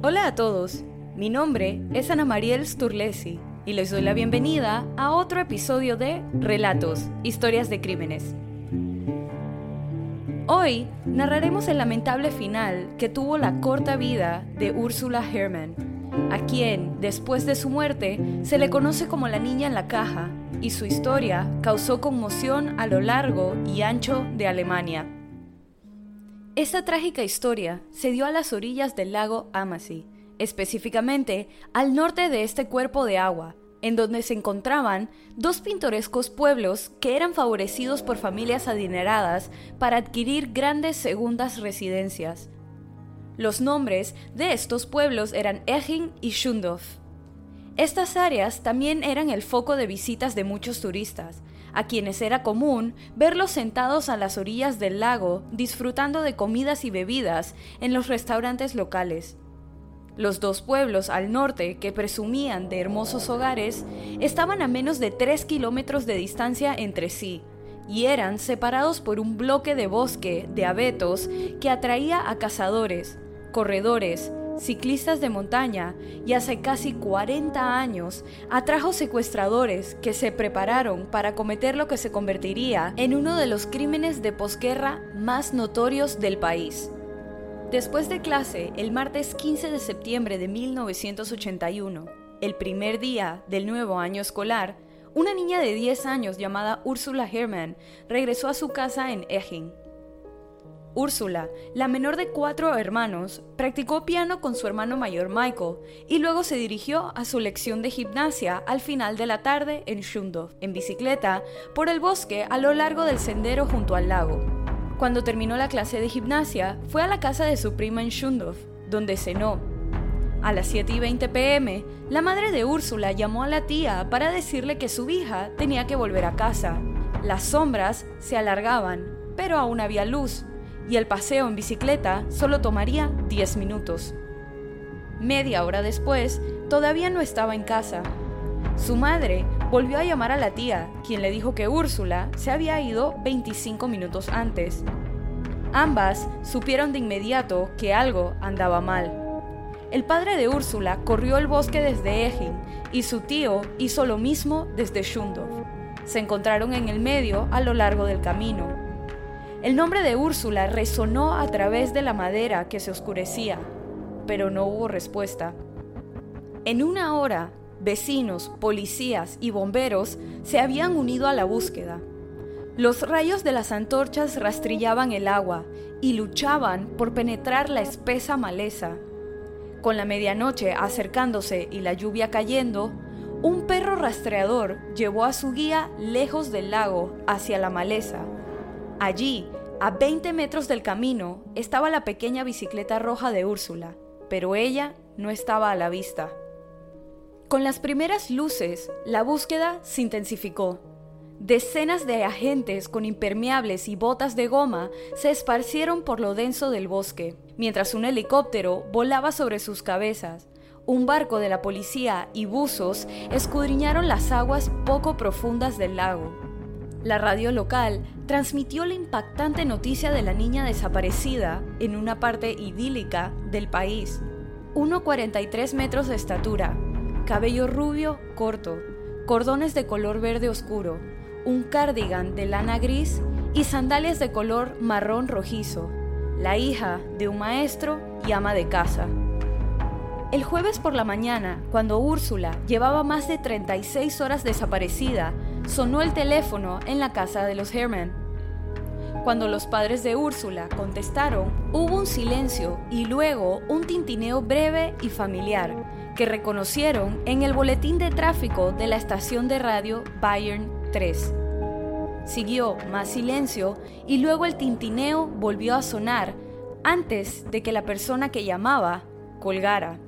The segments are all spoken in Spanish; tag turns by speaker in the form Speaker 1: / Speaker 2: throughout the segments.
Speaker 1: Hola a todos, mi nombre es Ana Mariel Sturlesi y les doy la bienvenida a otro episodio de Relatos, Historias de Crímenes. Hoy narraremos el lamentable final que tuvo la corta vida de Ursula Herrmann, a quien, después de su muerte, se le conoce como la niña en la caja, y su historia causó conmoción a lo largo y ancho de Alemania. Esta trágica historia se dio a las orillas del lago Amasi, específicamente al norte de este cuerpo de agua, en donde se encontraban dos pintorescos pueblos que eran favorecidos por familias adineradas para adquirir grandes segundas residencias. Los nombres de estos pueblos eran Eching y Schundorf. Estas áreas también eran el foco de visitas de muchos turistas, a quienes era común verlos sentados a las orillas del lago disfrutando de comidas y bebidas en los restaurantes locales. Los dos pueblos al norte, que presumían de hermosos hogares, estaban a menos de tres kilómetros de distancia entre sí, y eran separados por un bloque de bosque de abetos que atraía a cazadores, corredores, ciclistas de montaña y hace casi 40 años atrajo secuestradores que se prepararon para cometer lo que se convertiría en uno de los crímenes de posguerra más notorios del país. Después de clase, el martes 15 de septiembre de 1981, el primer día del nuevo año escolar, una niña de 10 años llamada Ursula Herrmann regresó a su casa en Eching. Úrsula, la menor de cuatro hermanos, practicó piano con su hermano mayor Michael y luego se dirigió a su lección de gimnasia al final de la tarde en Schundorf, en bicicleta, por el bosque a lo largo del sendero junto al lago. Cuando terminó la clase de gimnasia, fue a la casa de su prima en Schundorf, donde cenó. A las 7 y 20 pm, la madre de Úrsula llamó a la tía para decirle que su hija tenía que volver a casa. Las sombras se alargaban, pero aún había luz, y el paseo en bicicleta solo tomaría 10 minutos. Media hora después, todavía no estaba en casa. Su madre volvió a llamar a la tía, quien le dijo que Úrsula se había ido 25 minutos antes. Ambas supieron de inmediato que algo andaba mal. El padre de Úrsula corrió el bosque desde Eching y su tío hizo lo mismo desde Schundorf. Se encontraron en el medio a lo largo del camino. El nombre de Úrsula resonó a través de la madera que se oscurecía, pero no hubo respuesta. En una hora, vecinos, policías y bomberos se habían unido a la búsqueda. Los rayos de las antorchas rastrillaban el agua y luchaban por penetrar la espesa maleza. Con la medianoche acercándose y la lluvia cayendo, un perro rastreador llevó a su guía lejos del lago hacia la maleza Allí, a 20 metros del camino, estaba la pequeña bicicleta roja de Úrsula, pero ella no estaba a la vista. Con las primeras luces, la búsqueda se intensificó. Decenas de agentes con impermeables y botas de goma se esparcieron por lo denso del bosque, mientras un helicóptero volaba sobre sus cabezas. Un barco de la policía y buzos escudriñaron las aguas poco profundas del lago. La radio local transmitió la impactante noticia de la niña desaparecida en una parte idílica del país. 1,43 metros de estatura, cabello rubio corto, cordones de color verde oscuro, un cardigan de lana gris y sandalias de color marrón rojizo, la hija de un maestro y ama de casa. El jueves por la mañana, cuando Úrsula llevaba más de 36 horas desaparecida, sonó el teléfono en la casa de los Herman. Cuando los padres de Úrsula contestaron, hubo un silencio y luego un tintineo breve y familiar que reconocieron en el boletín de tráfico de la estación de radio Bayern 3. Siguió más silencio y luego el tintineo volvió a sonar antes de que la persona que llamaba colgara.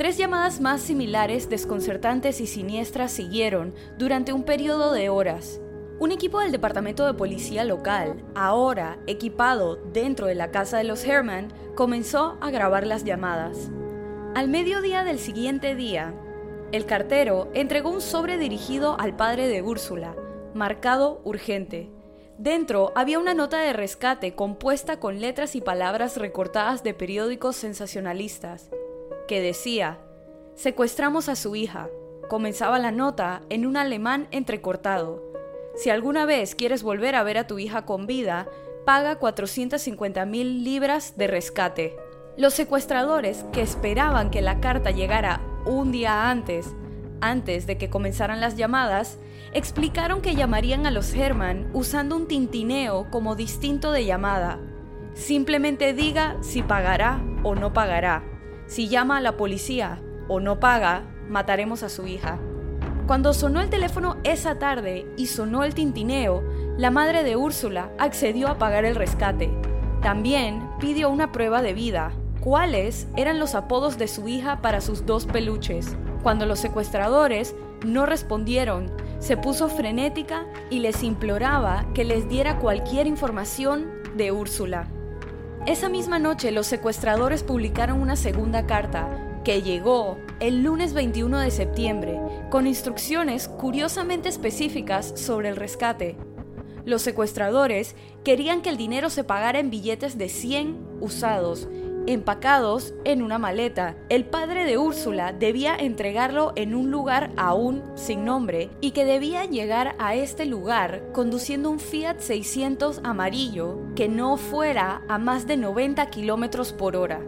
Speaker 1: Tres llamadas más similares, desconcertantes y siniestras siguieron durante un periodo de horas. Un equipo del Departamento de Policía local, ahora equipado dentro de la casa de los Herman, comenzó a grabar las llamadas. Al mediodía del siguiente día, el cartero entregó un sobre dirigido al padre de Úrsula, marcado urgente. Dentro había una nota de rescate compuesta con letras y palabras recortadas de periódicos sensacionalistas que decía, secuestramos a su hija. Comenzaba la nota en un alemán entrecortado. Si alguna vez quieres volver a ver a tu hija con vida, paga 450 mil libras de rescate. Los secuestradores, que esperaban que la carta llegara un día antes, antes de que comenzaran las llamadas, explicaron que llamarían a los Herman usando un tintineo como distinto de llamada. Simplemente diga si pagará o no pagará. Si llama a la policía o no paga, mataremos a su hija. Cuando sonó el teléfono esa tarde y sonó el tintineo, la madre de Úrsula accedió a pagar el rescate. También pidió una prueba de vida. ¿Cuáles eran los apodos de su hija para sus dos peluches? Cuando los secuestradores no respondieron, se puso frenética y les imploraba que les diera cualquier información de Úrsula. Esa misma noche los secuestradores publicaron una segunda carta que llegó el lunes 21 de septiembre con instrucciones curiosamente específicas sobre el rescate. Los secuestradores querían que el dinero se pagara en billetes de 100 usados empacados en una maleta. El padre de Úrsula debía entregarlo en un lugar aún sin nombre y que debía llegar a este lugar conduciendo un Fiat 600 amarillo que no fuera a más de 90 kilómetros por hora.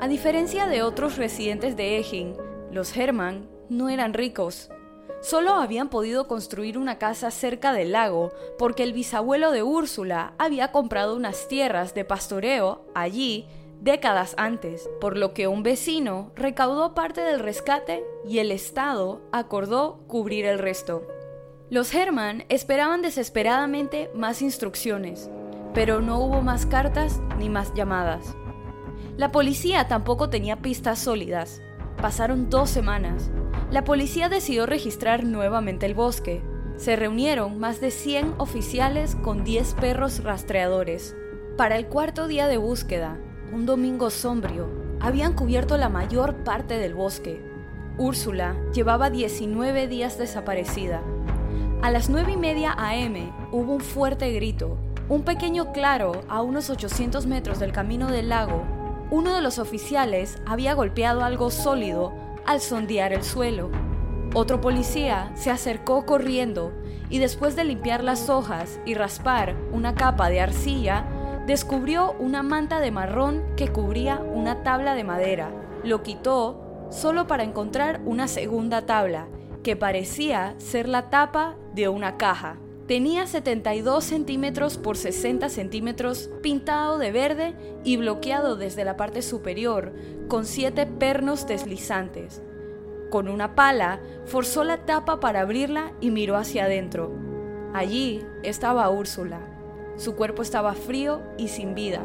Speaker 1: A diferencia de otros residentes de Ejin, los Herman no eran ricos. Solo habían podido construir una casa cerca del lago porque el bisabuelo de Úrsula había comprado unas tierras de pastoreo allí décadas antes, por lo que un vecino recaudó parte del rescate y el Estado acordó cubrir el resto. Los Herman esperaban desesperadamente más instrucciones, pero no hubo más cartas ni más llamadas. La policía tampoco tenía pistas sólidas. Pasaron dos semanas. La policía decidió registrar nuevamente el bosque. Se reunieron más de 100 oficiales con 10 perros rastreadores. Para el cuarto día de búsqueda, un domingo sombrío, habían cubierto la mayor parte del bosque. Úrsula llevaba 19 días desaparecida. A las 9 y media AM hubo un fuerte grito. Un pequeño claro a unos 800 metros del camino del lago. Uno de los oficiales había golpeado algo sólido al sondear el suelo. Otro policía se acercó corriendo y después de limpiar las hojas y raspar una capa de arcilla, descubrió una manta de marrón que cubría una tabla de madera. Lo quitó solo para encontrar una segunda tabla, que parecía ser la tapa de una caja. Tenía 72 centímetros por 60 centímetros, pintado de verde y bloqueado desde la parte superior con siete pernos deslizantes. Con una pala, forzó la tapa para abrirla y miró hacia adentro. Allí estaba Úrsula, su cuerpo estaba frío y sin vida.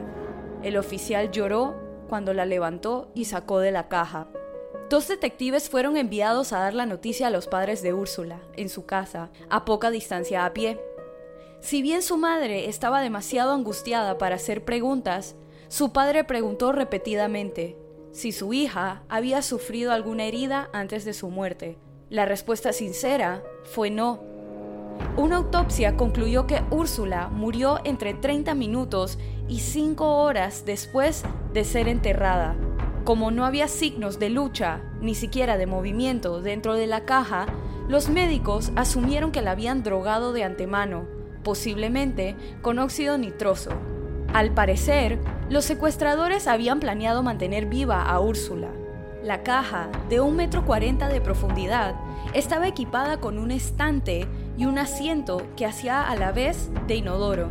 Speaker 1: El oficial lloró cuando la levantó y sacó de la caja. Dos detectives fueron enviados a dar la noticia a los padres de Úrsula, en su casa, a poca distancia a pie. Si bien su madre estaba demasiado angustiada para hacer preguntas, su padre preguntó repetidamente si su hija había sufrido alguna herida antes de su muerte. La respuesta sincera fue no. Una autopsia concluyó que Úrsula murió entre 30 minutos y 5 horas después de ser enterrada. Como no había signos de lucha, ni siquiera de movimiento dentro de la caja, los médicos asumieron que la habían drogado de antemano, posiblemente con óxido nitroso. Al parecer, los secuestradores habían planeado mantener viva a Úrsula. La caja, de un metro cuarenta de profundidad, estaba equipada con un estante y un asiento que hacía a la vez de inodoro.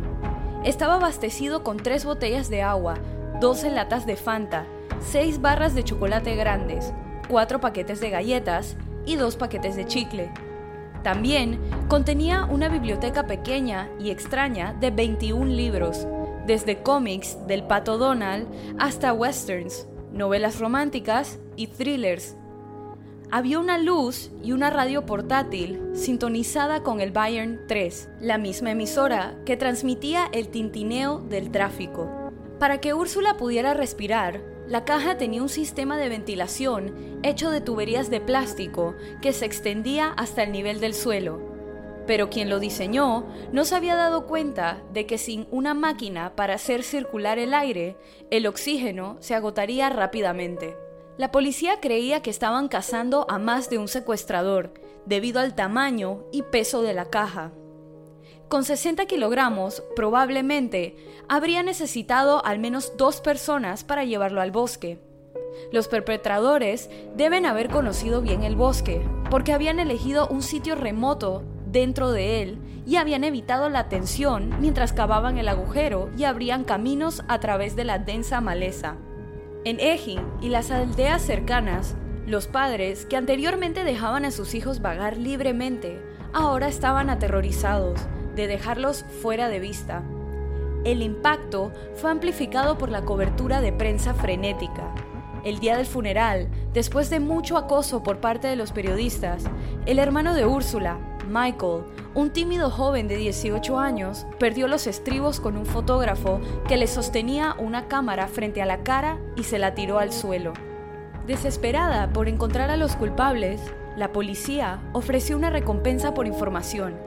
Speaker 1: Estaba abastecido con tres botellas de agua, 12 latas de Fanta, seis barras de chocolate grandes, cuatro paquetes de galletas y dos paquetes de chicle. También contenía una biblioteca pequeña y extraña de 21 libros, desde cómics del Pato Donald hasta westerns, novelas románticas y thrillers había una luz y una radio portátil sintonizada con el Bayern 3, la misma emisora que transmitía el tintineo del tráfico. Para que Úrsula pudiera respirar, la caja tenía un sistema de ventilación hecho de tuberías de plástico que se extendía hasta el nivel del suelo. Pero quien lo diseñó no se había dado cuenta de que sin una máquina para hacer circular el aire, el oxígeno se agotaría rápidamente. La policía creía que estaban cazando a más de un secuestrador, debido al tamaño y peso de la caja. Con 60 kilogramos, probablemente, habría necesitado al menos dos personas para llevarlo al bosque. Los perpetradores deben haber conocido bien el bosque, porque habían elegido un sitio remoto dentro de él y habían evitado la tensión mientras cavaban el agujero y abrían caminos a través de la densa maleza. En Ejin y las aldeas cercanas, los padres, que anteriormente dejaban a sus hijos vagar libremente, ahora estaban aterrorizados de dejarlos fuera de vista. El impacto fue amplificado por la cobertura de prensa frenética. El día del funeral, después de mucho acoso por parte de los periodistas, el hermano de Úrsula, Michael, un tímido joven de 18 años, perdió los estribos con un fotógrafo que le sostenía una cámara frente a la cara y se la tiró al suelo. Desesperada por encontrar a los culpables, la policía ofreció una recompensa por información,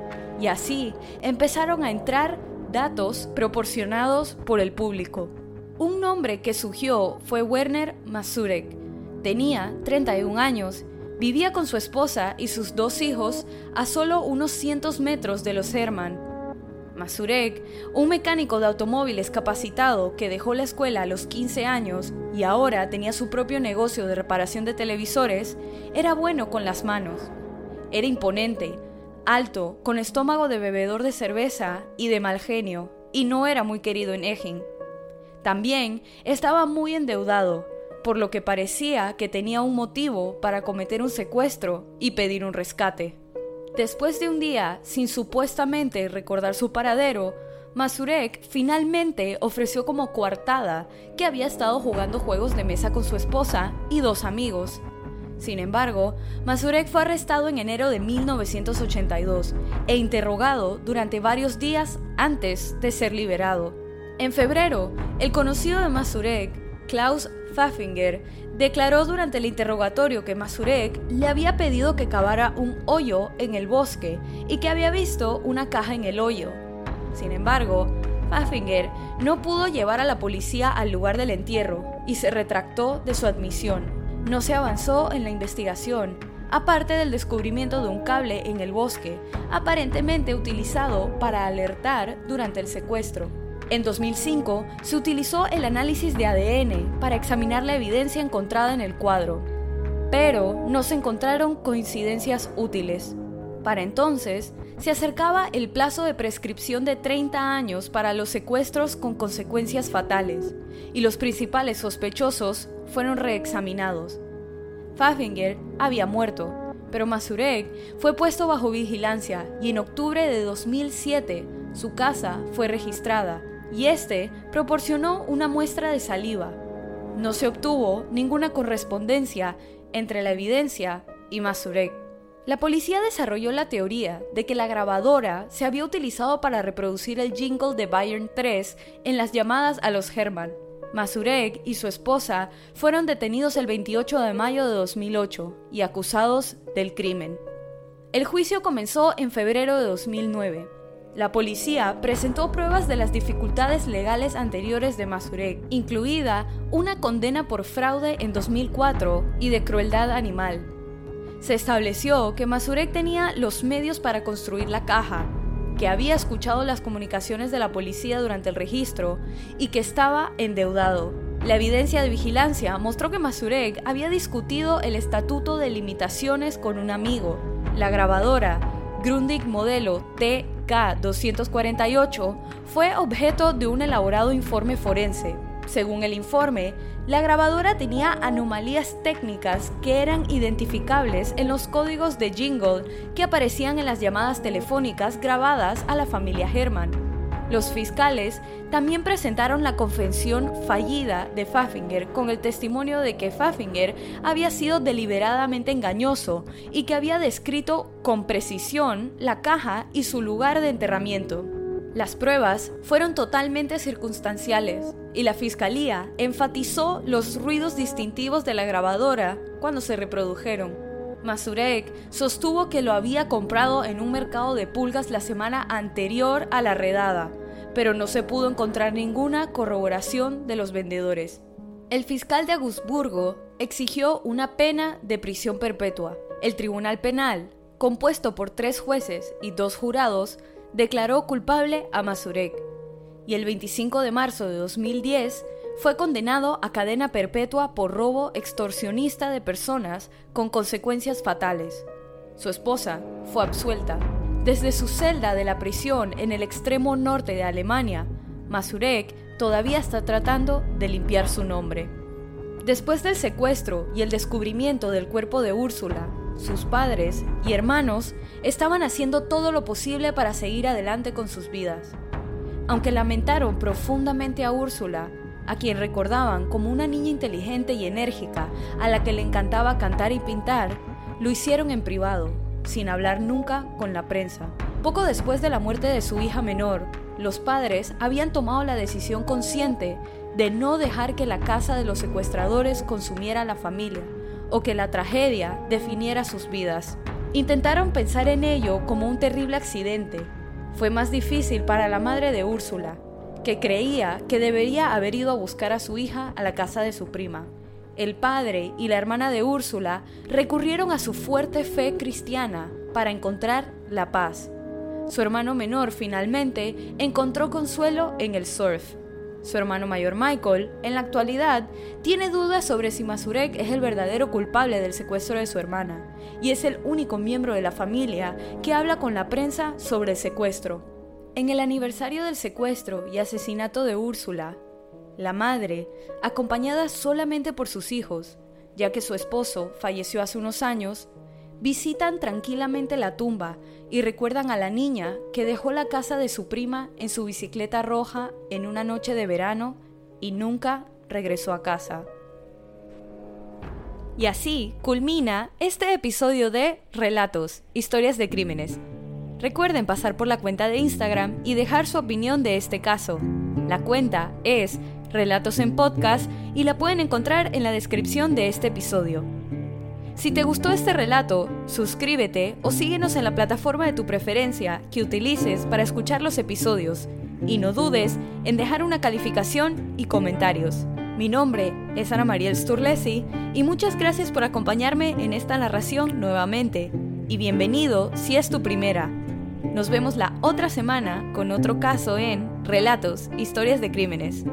Speaker 1: y así empezaron a entrar datos proporcionados por el público. Un nombre que surgió fue Werner Masurek. Tenía 31 años, vivía con su esposa y sus dos hijos a solo unos cientos metros de los Herman. Masurek, un mecánico de automóviles capacitado que dejó la escuela a los 15 años y ahora tenía su propio negocio de reparación de televisores, era bueno con las manos. Era imponente, alto, con estómago de bebedor de cerveza y de mal genio, y no era muy querido en Ejin. También estaba muy endeudado, por lo que parecía que tenía un motivo para cometer un secuestro y pedir un rescate. Después de un día sin supuestamente recordar su paradero, Masurek finalmente ofreció como coartada que había estado jugando juegos de mesa con su esposa y dos amigos, sin embargo, Masurek fue arrestado en enero de 1982 e interrogado durante varios días antes de ser liberado. En febrero, el conocido de Masurek, Klaus Pfaffinger, declaró durante el interrogatorio que Masurek le había pedido que cavara un hoyo en el bosque y que había visto una caja en el hoyo. Sin embargo, Pfaffinger no pudo llevar a la policía al lugar del entierro y se retractó de su admisión. No se avanzó en la investigación, aparte del descubrimiento de un cable en el bosque, aparentemente utilizado para alertar durante el secuestro. En 2005 se utilizó el análisis de ADN para examinar la evidencia encontrada en el cuadro, pero no se encontraron coincidencias útiles. Para entonces, se acercaba el plazo de prescripción de 30 años para los secuestros con consecuencias fatales, y los principales sospechosos fueron reexaminados. Pfaffinger había muerto, pero Masurek fue puesto bajo vigilancia y en octubre de 2007 su casa fue registrada y este proporcionó una muestra de saliva. No se obtuvo ninguna correspondencia entre la evidencia y Masurek. La policía desarrolló la teoría de que la grabadora se había utilizado para reproducir el jingle de Bayern 3 en las llamadas a los Herman. Masurek y su esposa fueron detenidos el 28 de mayo de 2008 y acusados del crimen. El juicio comenzó en febrero de 2009. La policía presentó pruebas de las dificultades legales anteriores de Masurek, incluida una condena por fraude en 2004 y de crueldad animal, se estableció que Masurek tenía los medios para construir la caja, que había escuchado las comunicaciones de la policía durante el registro y que estaba endeudado. La evidencia de vigilancia mostró que Masurek había discutido el estatuto de limitaciones con un amigo. La grabadora, Grundig modelo TK248, fue objeto de un elaborado informe forense. Según el informe, la grabadora tenía anomalías técnicas que eran identificables en los códigos de jingle que aparecían en las llamadas telefónicas grabadas a la familia Herman. Los fiscales también presentaron la confesión fallida de Pfaffinger con el testimonio de que Pfaffinger había sido deliberadamente engañoso y que había descrito con precisión la caja y su lugar de enterramiento. Las pruebas fueron totalmente circunstanciales y la fiscalía enfatizó los ruidos distintivos de la grabadora cuando se reprodujeron. Masurek sostuvo que lo había comprado en un mercado de pulgas la semana anterior a la redada, pero no se pudo encontrar ninguna corroboración de los vendedores. El fiscal de Augsburgo exigió una pena de prisión perpetua. El Tribunal Penal, compuesto por tres jueces y dos jurados, declaró culpable a Mazurek y el 25 de marzo de 2010 fue condenado a cadena perpetua por robo extorsionista de personas con consecuencias fatales. Su esposa fue absuelta. Desde su celda de la prisión en el extremo norte de Alemania, Mazurek todavía está tratando de limpiar su nombre. Después del secuestro y el descubrimiento del cuerpo de Úrsula, sus padres y hermanos estaban haciendo todo lo posible para seguir adelante con sus vidas. Aunque lamentaron profundamente a Úrsula, a quien recordaban como una niña inteligente y enérgica a la que le encantaba cantar y pintar, lo hicieron en privado, sin hablar nunca con la prensa. Poco después de la muerte de su hija menor, los padres habían tomado la decisión consciente de no dejar que la casa de los secuestradores consumiera a la familia o que la tragedia definiera sus vidas. Intentaron pensar en ello como un terrible accidente. Fue más difícil para la madre de Úrsula, que creía que debería haber ido a buscar a su hija a la casa de su prima. El padre y la hermana de Úrsula recurrieron a su fuerte fe cristiana para encontrar la paz. Su hermano menor finalmente encontró consuelo en el surf su hermano mayor Michael, en la actualidad, tiene dudas sobre si Mazurek es el verdadero culpable del secuestro de su hermana, y es el único miembro de la familia que habla con la prensa sobre el secuestro. En el aniversario del secuestro y asesinato de Úrsula, la madre, acompañada solamente por sus hijos, ya que su esposo falleció hace unos años, visitan tranquilamente la tumba y recuerdan a la niña que dejó la casa de su prima en su bicicleta roja en una noche de verano y nunca regresó a casa. Y así culmina este episodio de Relatos, historias de crímenes. Recuerden pasar por la cuenta de Instagram y dejar su opinión de este caso. La cuenta es Relatos en Podcast y la pueden encontrar en la descripción de este episodio. Si te gustó este relato, suscríbete o síguenos en la plataforma de tu preferencia que utilices para escuchar los episodios y no dudes en dejar una calificación y comentarios. Mi nombre es Ana Mariel Sturlesi y muchas gracias por acompañarme en esta narración nuevamente. Y bienvenido si es tu primera. Nos vemos la otra semana con otro caso en Relatos, Historias de Crímenes.